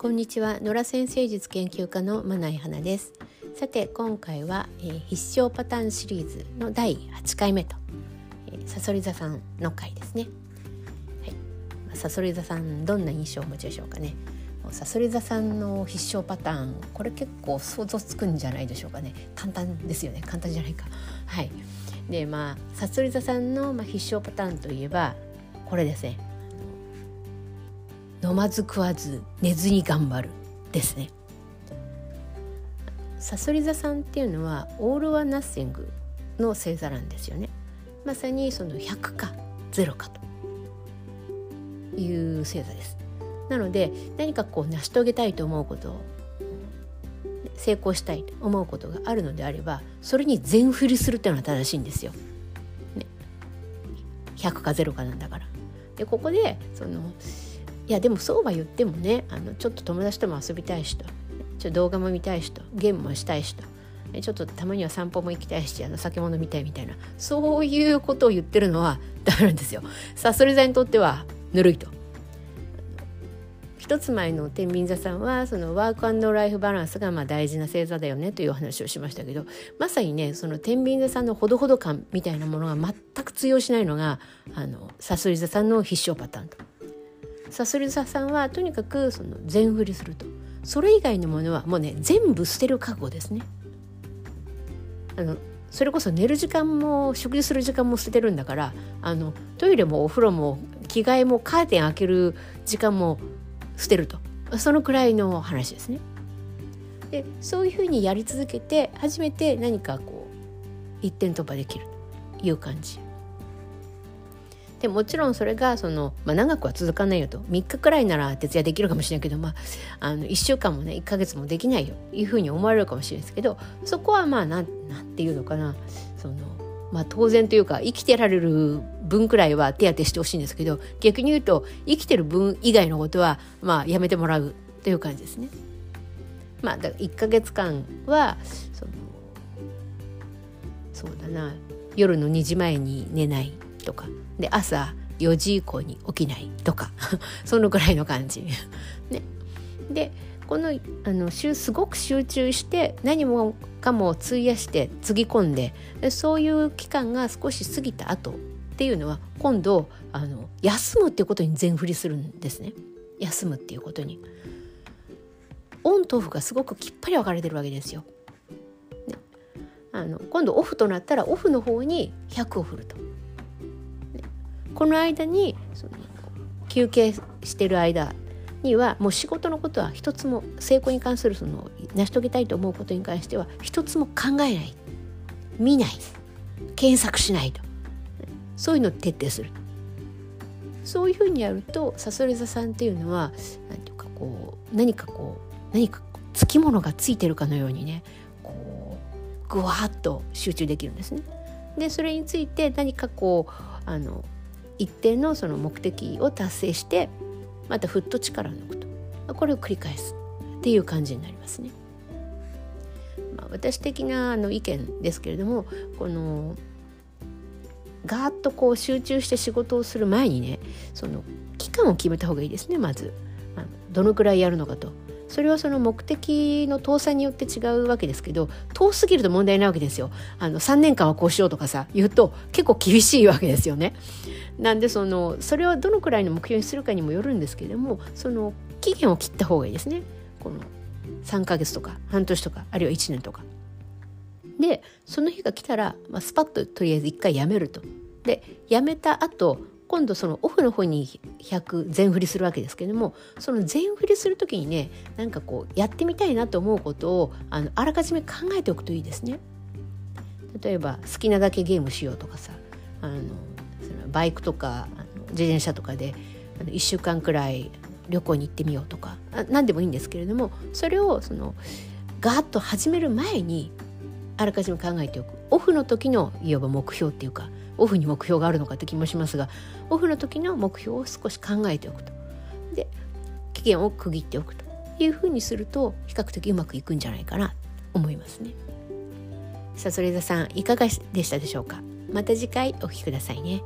こんにちは。野良先生術研究家のまない花です。さて今回は、えー、必勝パターンシリーズの第8回目と、えー、サソリ座さんの回ですね。はい、まあ、サソリ座さんどんな印象をお持ちでしょうかね。サソリ座さんの必勝パターンこれ結構想像つくんじゃないでしょうかね。簡単ですよね。簡単じゃないか。はい。でまあサソリ座さんの、まあ、必勝パターンといえばこれですね。飲まず食わず寝ずに頑張るですねさそり座さんっていうのはオール・オア・ナッシングの星座なんですよねまさにその100か0かという星座ですなので何かこう成し遂げたいと思うことを成功したいと思うことがあるのであればそれに全振りするっていうのは正しいんですよ。ね、100か0かなんだから。でここでそのいやでもそうは言ってもねあのちょっと友達とも遊びたいしとちょ動画も見たいしとゲームもしたいしとちょっとたまには散歩も行きたいしあの酒物見たいみたいなそういうことを言ってるのはダメなんですよ。さあそれぞれにとってはぬるいと。一つ前の天秤座さんはそのワークライフバランスがまあ大事な星座だよねというお話をしましたけどまさにねその天秤座さんのほどほど感みたいなものが全く通用しないのがあのさそり座さんの必勝パターンと。さするささんはとにかくその全振りすると。それ以外のものはもうね全部捨てる覚悟ですね。あのそれこそ寝る時間も食事する時間も捨ててるんだからあのトイレもお風呂も着替えもカーテン開ける時間も捨てると。そのくらいの話ですね。でそういうふうにやり続けて初めて何かこう一点突破できるという感じ。でもちろんそれがその、まあ、長くは続かないよと。3日くらいなら徹夜できるかもしれないけど、まあ、あの1週間もね1ヶ月もできないよ。いうふうに思われるかもしれないですけどそこはまあなんなんていうのかな。その、まあ、当然というか生きてられる分くらいは手当てしてほしいんですけど逆に言うと生きてる分以外のことはまあやめてもらうという感じですね。まあ、だから1ヶ月間はそのそうだな。夜の2時前に寝ない。とかで朝4時以降に起きないとか そのぐらいの感じ。ね、でこのあのすごく集中して何もかも費やしてつぎ込んででそういう期間が少し過ぎた後っていうのは今度あの休むっていうことに全振りするんですね休むっていうことに。オンとオフがすごくきっぱり分かれてるわけですよ。ね、あの今度オフとなったらオフの方に100を振ると。この間にその休憩してる間にはもう仕事のことは一つも成功に関するその成し遂げたいと思うことに関しては一つも考えない。見ない。検索しないと。そういうのを徹底する。そういうふうにやるとさそり座さんっていうのは何ていうかこう何かこう何かつきものがついてるかのようにねこうぐわっと集中できるんですね。でそれについて何かこうあの一定のその目的を達成してまたふっと力を抜くとこれを繰り返すっていう感じになりますね。まあ、私的なあの意見ですけれどもこのガーッとこう集中して仕事をする前にねその期間を決めた方がいいですねまずあのどのくらいやるのかとそれはその目的の遠さによって違うわけですけど遠すぎると問題ないわけですよ。あの3年間はこうしようとかさ言うと結構厳しいわけですよね。なんでそのそれはどのくらいの目標にするかにもよるんですけれどもその期限を切った方がいいですね。この3ヶ月とか半年とかあるいは1年とか。でその日が来たら、まあ、スパッととりあえず1回やめると。でやめた後今度そのオフの方に100全振りするわけですけれどもその全振りする時にねなんかこうやってみたいなと思うことをあのあらかじめ考えておくといいですね。例えば好きなだけゲームしようとかさあのバイクとか自転車とかで1週間くらい旅行に行ってみようとか何でもいいんですけれどもそれをそのガーッと始める前にあらかじめ考えておく。オフの時のいわば目標っていうかオフに目標があるのかって気もしますがオフの時の目標を少し考えておくと。で期限を区切っておくと。いうふうにすると比較的うまくいくんじゃないかなと思いますね。さあそれでさんいかがでしたでしょうか？また次回お聴きくださいね。